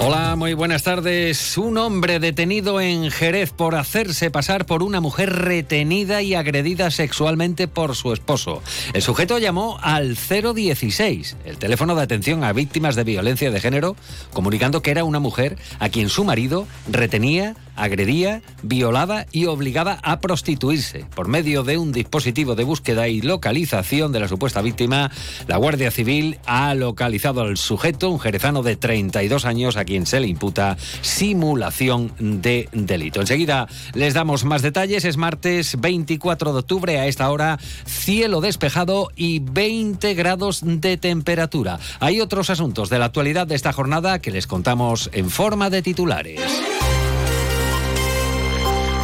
Hola, muy buenas tardes. Un hombre detenido en Jerez por hacerse pasar por una mujer retenida y agredida sexualmente por su esposo. El sujeto llamó al 016, el teléfono de atención a víctimas de violencia de género, comunicando que era una mujer a quien su marido retenía, agredía, violaba y obligaba a prostituirse. Por medio de un dispositivo de búsqueda y localización de la supuesta víctima, la Guardia Civil ha localizado al sujeto, un jerezano de 32 años, a quien se le imputa simulación de delito. Enseguida les damos más detalles. Es martes 24 de octubre, a esta hora, cielo despejado y 20 grados de temperatura. Hay otros asuntos de la actualidad de esta jornada que les contamos en forma de titulares.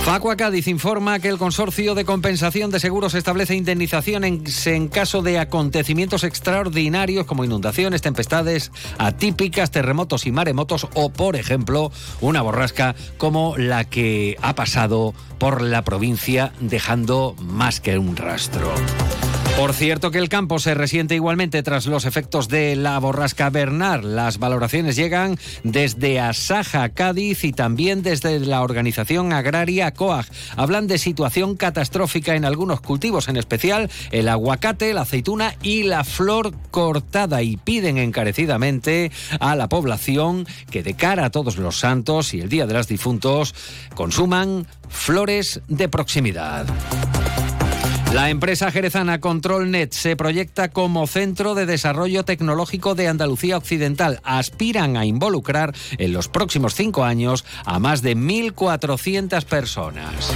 Facua Cádiz informa que el Consorcio de Compensación de Seguros establece indemnización en, en, caso de acontecimientos extraordinarios como inundaciones, tempestades atípicas, terremotos y maremotos o, por ejemplo, una borrasca como la que ha pasado por la provincia dejando más que un rastro. Por cierto que el campo se resiente igualmente tras los efectos de la borrasca Bernard. Las valoraciones llegan desde Asaja, Cádiz y también desde la organización agraria COAG. Hablan de situación catastrófica en algunos cultivos, en especial el aguacate, la aceituna y la flor cortada y piden encarecidamente a la población que de cara a todos los santos y el Día de los Difuntos consuman flores de proximidad. La empresa jerezana ControlNet se proyecta como centro de desarrollo tecnológico de Andalucía Occidental. Aspiran a involucrar en los próximos cinco años a más de 1.400 personas.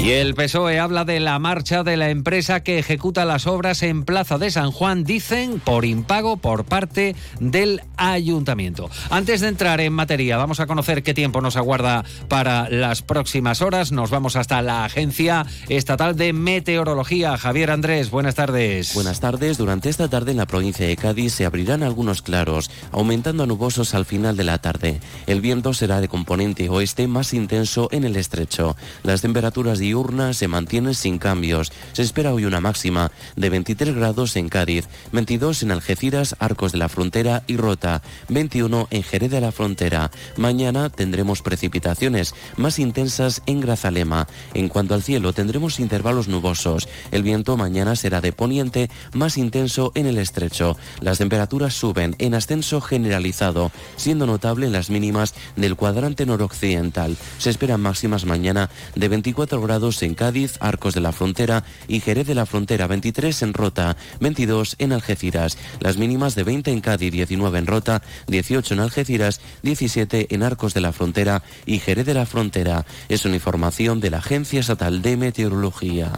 Y el PSOE habla de la marcha de la empresa que ejecuta las obras en Plaza de San Juan, dicen, por impago por parte del ayuntamiento. Antes de entrar en materia, vamos a conocer qué tiempo nos aguarda para las próximas horas. Nos vamos hasta la Agencia Estatal de Meteorología. Javier Andrés, buenas tardes. Buenas tardes. Durante esta tarde en la provincia de Cádiz se abrirán algunos claros, aumentando a nubosos al final de la tarde. El viento será de componente oeste más intenso en el estrecho. Las temperaturas diurnas se mantienen sin cambios. Se espera hoy una máxima de 23 grados en Cádiz, 22 en Algeciras, Arcos de la Frontera y Rota, 21 en Jerez de la Frontera. Mañana tendremos precipitaciones más intensas en Grazalema. En cuanto al cielo, tendremos intervalos nubosos. El viento mañana será de poniente más intenso en el estrecho. Las temperaturas suben en ascenso generalizado, siendo notable en las mínimas del cuadrante noroccidental. Se esperan máximas mañana de 24 grados en Cádiz, Arcos de la Frontera y Jerez de la Frontera, 23 en Rota, 22 en Algeciras. Las mínimas de 20 en Cádiz, 19 en Rota, 18 en Algeciras, 17 en Arcos de la Frontera y Jerez de la Frontera. Es una información de la Agencia Estatal de Meteorología.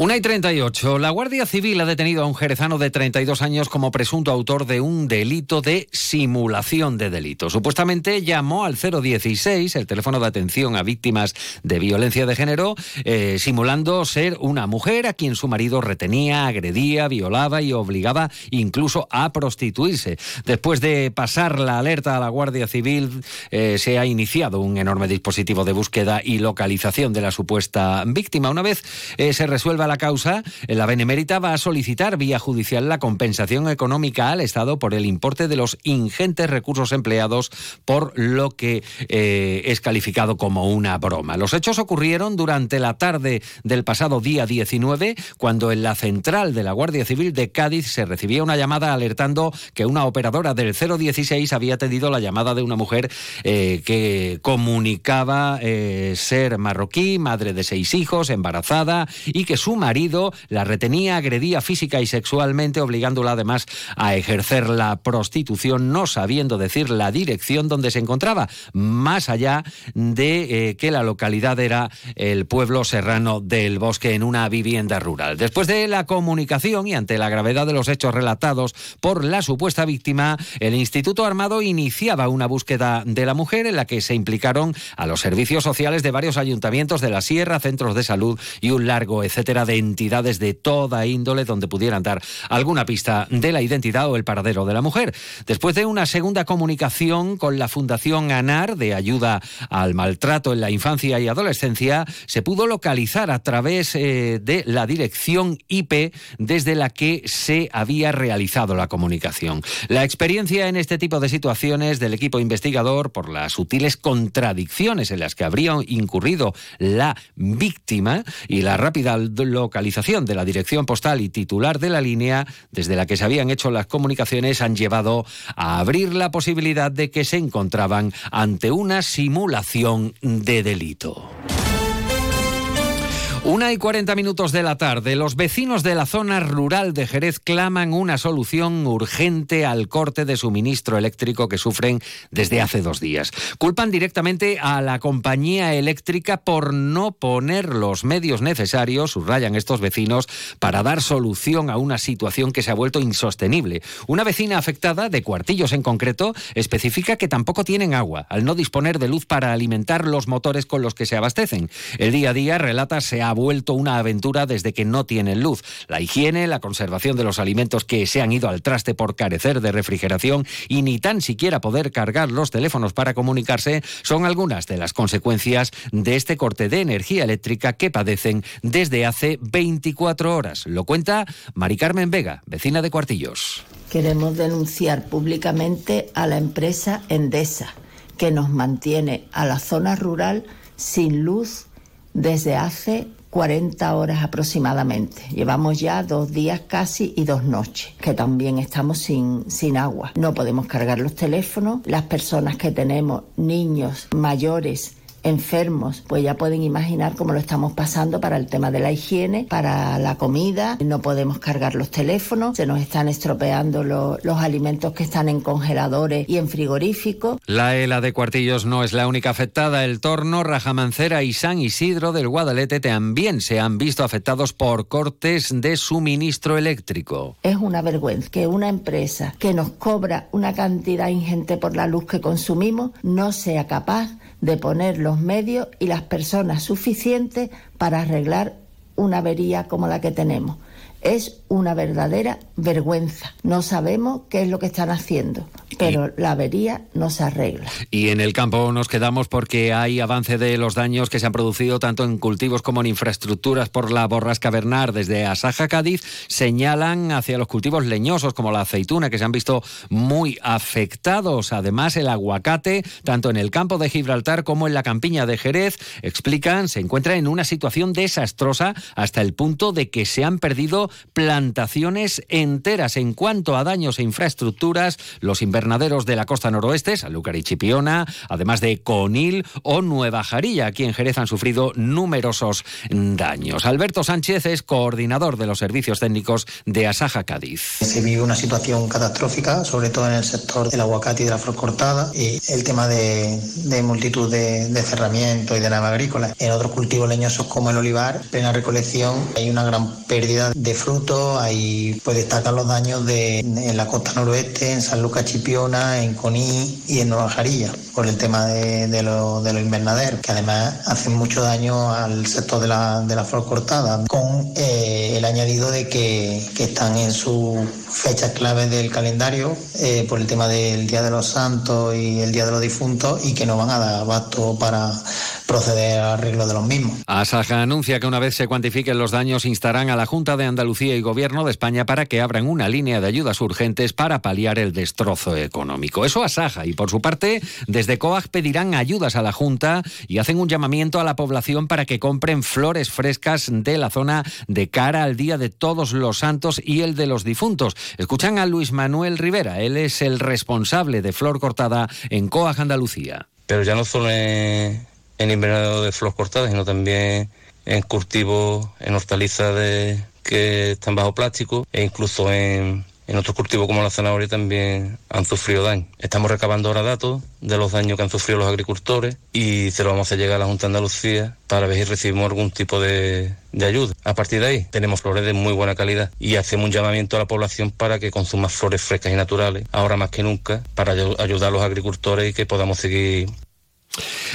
Una y 38. La Guardia Civil ha detenido a un jerezano de 32 años como presunto autor de un delito de simulación de delito. Supuestamente llamó al 016, el teléfono de atención a víctimas de violencia de género, eh, simulando ser una mujer a quien su marido retenía, agredía, violaba y obligaba incluso a prostituirse. Después de pasar la alerta a la Guardia Civil, eh, se ha iniciado un enorme dispositivo de búsqueda y localización de la supuesta víctima. Una vez eh, se resuelva la causa, la Benemérita va a solicitar vía judicial la compensación económica al Estado por el importe de los ingentes recursos empleados por lo que eh, es calificado como una broma. Los hechos ocurrieron durante la tarde del pasado día 19, cuando en la central de la Guardia Civil de Cádiz se recibía una llamada alertando que una operadora del 016 había atendido la llamada de una mujer eh, que comunicaba eh, ser marroquí, madre de seis hijos, embarazada y que su marido la retenía, agredía física y sexualmente, obligándola además a ejercer la prostitución, no sabiendo decir la dirección donde se encontraba, más allá de eh, que la localidad era el pueblo serrano del bosque en una vivienda rural. Después de la comunicación y ante la gravedad de los hechos relatados por la supuesta víctima, el Instituto Armado iniciaba una búsqueda de la mujer en la que se implicaron a los servicios sociales de varios ayuntamientos de la Sierra, centros de salud y un largo etcétera de entidades de toda índole donde pudieran dar alguna pista de la identidad o el paradero de la mujer. Después de una segunda comunicación con la Fundación ANAR de ayuda al maltrato en la infancia y adolescencia, se pudo localizar a través eh, de la dirección IP desde la que se había realizado la comunicación. La experiencia en este tipo de situaciones del equipo investigador por las sutiles contradicciones en las que habría incurrido la víctima y la rápida localización de la dirección postal y titular de la línea desde la que se habían hecho las comunicaciones han llevado a abrir la posibilidad de que se encontraban ante una simulación de delito. Una y cuarenta minutos de la tarde, los vecinos de la zona rural de Jerez claman una solución urgente al corte de suministro eléctrico que sufren desde hace dos días. Culpan directamente a la compañía eléctrica por no poner los medios necesarios, subrayan estos vecinos, para dar solución a una situación que se ha vuelto insostenible. Una vecina afectada, de Cuartillos en concreto, especifica que tampoco tienen agua, al no disponer de luz para alimentar los motores con los que se abastecen. El día a día, relata, se ha vuelto una aventura desde que no tienen luz. La higiene, la conservación de los alimentos que se han ido al traste por carecer de refrigeración y ni tan siquiera poder cargar los teléfonos para comunicarse son algunas de las consecuencias de este corte de energía eléctrica que padecen desde hace 24 horas. Lo cuenta Mari Carmen Vega, vecina de Cuartillos. Queremos denunciar públicamente a la empresa Endesa, que nos mantiene a la zona rural sin luz desde hace 40 horas aproximadamente. Llevamos ya dos días casi y dos noches, que también estamos sin, sin agua. No podemos cargar los teléfonos. Las personas que tenemos, niños, mayores, enfermos, pues ya pueden imaginar cómo lo estamos pasando para el tema de la higiene, para la comida, no podemos cargar los teléfonos, se nos están estropeando los alimentos que están en congeladores y en frigoríficos. La ELA de Cuartillos no es la única afectada, el Torno, Rajamancera y San Isidro del Guadalete también se han visto afectados por cortes de suministro eléctrico. Es una vergüenza que una empresa que nos cobra una cantidad ingente por la luz que consumimos no sea capaz de poner los medios y las personas suficientes para arreglar una avería como la que tenemos. Es una verdadera vergüenza. No sabemos qué es lo que están haciendo, pero la avería no se arregla. Y en el campo nos quedamos porque hay avance de los daños que se han producido tanto en cultivos como en infraestructuras por la borrasca Bernard. Desde Asaja, Cádiz, señalan hacia los cultivos leñosos como la aceituna, que se han visto muy afectados. Además, el aguacate, tanto en el campo de Gibraltar como en la campiña de Jerez, explican, se encuentra en una situación desastrosa hasta el punto de que se han perdido plantaciones enteras. En cuanto a daños e infraestructuras, los invernaderos de la costa noroeste, Sanlúcar y Chipiona, además de Conil o Nueva Jarilla, aquí en Jerez han sufrido numerosos daños. Alberto Sánchez es coordinador de los servicios técnicos de Asaja Cádiz. Se vive una situación catastrófica, sobre todo en el sector del aguacate y de la flor cortada, y el tema de, multitud de, de cerramientos y de nave agrícola. En otros cultivos leñosos como el olivar, plena recolección, hay una gran pérdida de ahí pues destacan los daños de, en la costa noroeste, en San Lucas Chipiona, en Coní y en Nueva Jarilla, por el tema de, de los invernaderos, que además hacen mucho daño al sector de la, de la flor cortada, con eh, el añadido de que, que están en sus fechas claves del calendario eh, por el tema del Día de los Santos y el Día de los Difuntos y que no van a dar abasto para proceder al arreglo de los mismos. Asaja anuncia que una vez se cuantifiquen los daños instarán a la Junta de Andalucía y Gobierno de España para que abran una línea de ayudas urgentes para paliar el destrozo económico. Eso Asaja y por su parte desde COAG pedirán ayudas a la Junta y hacen un llamamiento a la población para que compren flores frescas de la zona de cara al Día de Todos los Santos y el de los difuntos. Escuchan a Luis Manuel Rivera, él es el responsable de Flor Cortada en COAG Andalucía. Pero ya no solo en en invernadero de flores cortadas, sino también en cultivos, en hortalizas que están bajo plástico e incluso en, otros cultivos como la zanahoria también han sufrido daño. Estamos recabando ahora datos de los daños que han sufrido los agricultores y se lo vamos a llegar a la Junta de Andalucía para ver si recibimos algún tipo de, ayuda. A partir de ahí tenemos flores de muy buena calidad y hacemos un llamamiento a la población para que consuma flores frescas y naturales, ahora más que nunca, para ayudar a los agricultores y que podamos seguir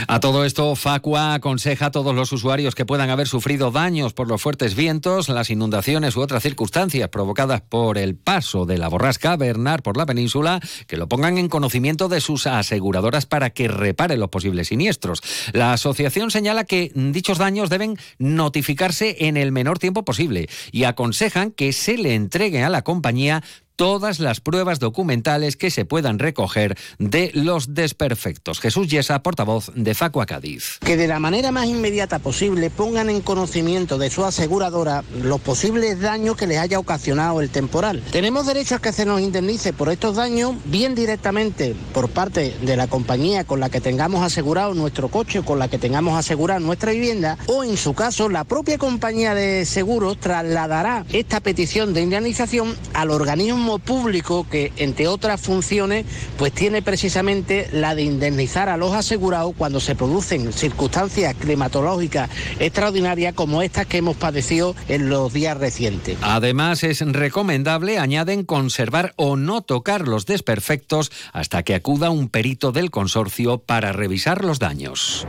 A todo esto, Facua aconseja a todos los usuarios que puedan haber sufrido daños por los fuertes vientos, las inundaciones u otras circunstancias provocadas por el paso de la borrasca Bernard por la península que lo pongan en conocimiento de sus aseguradoras para que reparen los posibles siniestros. La asociación señala que dichos daños deben notificarse en el menor tiempo posible y aconsejan que se le entregue a la compañía todas las pruebas documentales que se puedan recoger de los desperfectos. Jesús Yesa, portavoz de Facua Cádiz. Que de la manera más inmediata posible pongan en conocimiento de su aseguradora los posibles daños que les haya ocasionado el temporal. Tenemos derecho a que se nos indemnice por estos daños, bien directamente por parte de la compañía con la que tengamos asegurado nuestro coche con la que tengamos asegurado nuestra vivienda, o en su caso la propia compañía de seguros trasladará esta petición de indemnización al organismo público que, entre otras funciones, pues tiene precisamente la de indemnizar a los asegurados cuando se producen circunstancias climatológicas extraordinarias como estas que hemos padecido en los días recientes. Además, es recomendable, añaden, conservar o no tocar los desperfectos hasta que acuda un perito del consorcio para revisar los daños.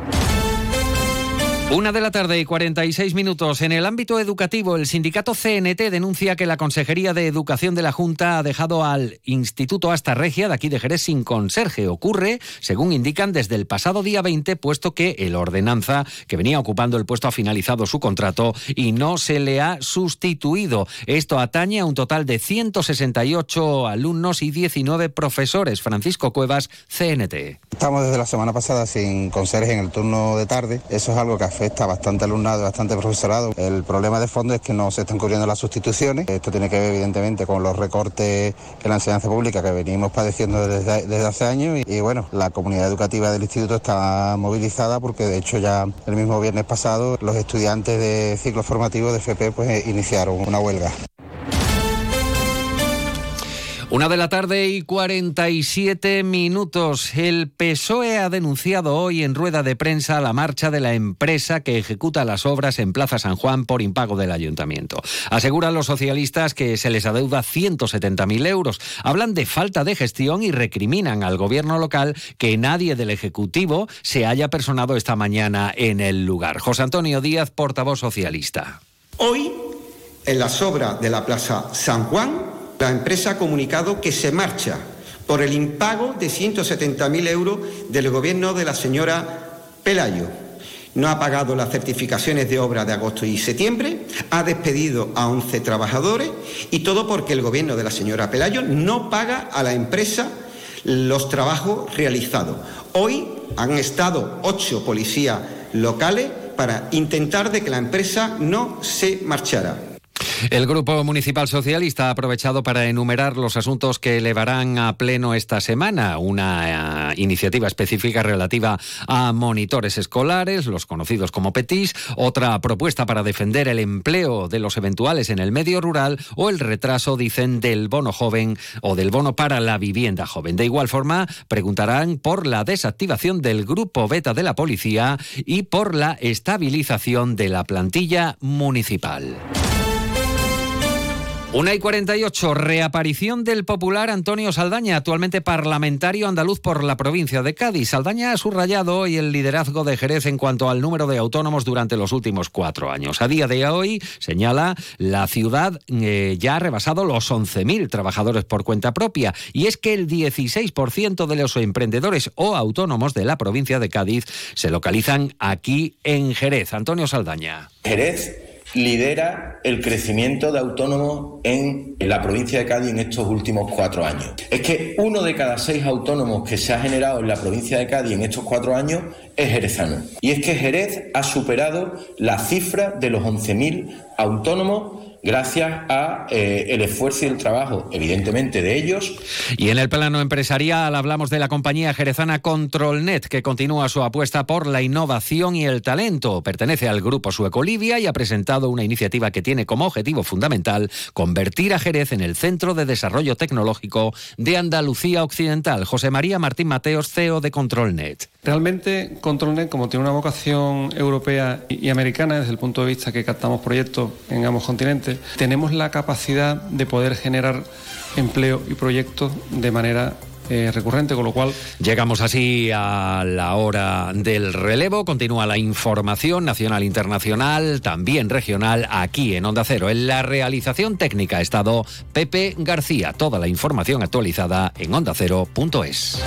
Una de la tarde y 46 minutos. En el ámbito educativo, el sindicato CNT denuncia que la Consejería de Educación de la Junta ha dejado al Instituto Asta Regia de aquí de Jerez sin conserje. Ocurre, según indican, desde el pasado día 20, puesto que el ordenanza que venía ocupando el puesto ha finalizado su contrato y no se le ha sustituido. Esto atañe a un total de 168 alumnos y 19 profesores. Francisco Cuevas, CNT. Estamos desde la semana pasada sin conserje en el turno de tarde. Eso es algo que afecta bastante alumnado, bastante profesorado. El problema de fondo es que no se están cubriendo las sustituciones. Esto tiene que ver evidentemente con los recortes en la enseñanza pública que venimos padeciendo desde, hace años y, bueno, la comunidad educativa del instituto está movilizada porque de hecho ya el mismo viernes pasado los estudiantes de ciclo formativo de FP pues iniciaron una huelga. Una de la tarde y 47 minutos. El PSOE ha denunciado hoy en rueda de prensa la marcha de la empresa que ejecuta las obras en Plaza San Juan por impago del ayuntamiento. Aseguran los socialistas que se les adeuda 170.000 euros. Hablan de falta de gestión y recriminan al gobierno local que nadie del Ejecutivo se haya personado esta mañana en el lugar. José Antonio Díaz, portavoz socialista. Hoy, en las obras de la Plaza San Juan, la empresa ha comunicado que se marcha por el impago de 170.000 euros del gobierno de la señora Pelayo. No ha pagado las certificaciones de obra de agosto y septiembre, ha despedido a 11 trabajadores y todo porque el gobierno de la señora Pelayo no paga a la empresa los trabajos realizados. Hoy han estado ocho policías locales para intentar de que la empresa no se marchara. El Grupo Municipal Socialista ha aprovechado para enumerar los asuntos que elevarán a pleno esta semana. Una eh, iniciativa específica relativa a monitores escolares, los conocidos como PETIS, otra propuesta para defender el empleo de los eventuales en el medio rural o el retraso, dicen, del bono joven o del bono para la vivienda joven. De igual forma, preguntarán por la desactivación del Grupo Beta de la Policía y por la estabilización de la plantilla municipal. Una y 48, reaparición del popular Antonio Saldaña, actualmente parlamentario andaluz por la provincia de Cádiz. Saldaña ha subrayado hoy el liderazgo de Jerez en cuanto al número de autónomos durante los últimos cuatro años. A día de hoy, señala, la ciudad eh, ya ha rebasado los 11.000 trabajadores por cuenta propia. Y es que el 16% de los emprendedores o autónomos de la provincia de Cádiz se localizan aquí en Jerez. Antonio Saldaña. Jerez lidera el crecimiento de autónomos en, la provincia de Cádiz en estos últimos cuatro años. Es que uno de cada seis autónomos que se ha generado en la provincia de Cádiz en estos cuatro años es jerezano. Y es que Jerez ha superado la cifra de los 11.000 autónomos gracias a eh, el esfuerzo y el trabajo, evidentemente, de ellos. Y en el plano empresarial hablamos de la compañía jerezana Controlnet, que continúa su apuesta por la innovación y el talento. Pertenece al grupo sueco Livia y ha presentado una iniciativa que tiene como objetivo fundamental convertir a Jerez en el centro de desarrollo tecnológico de Andalucía Occidental. José María Martín Mateos, CEO de Controlnet. Realmente Controlnet, como tiene una vocación europea y americana desde el punto de vista que captamos proyectos en ambos continentes, tenemos la capacidad de poder generar empleo y proyectos de manera eh, recurrente, con lo cual... Llegamos así a la hora del relevo. Continúa la información nacional, internacional, también regional, aquí en Onda Cero. En la realización técnica ha estado Pepe García. Toda la información actualizada en ondacero.es.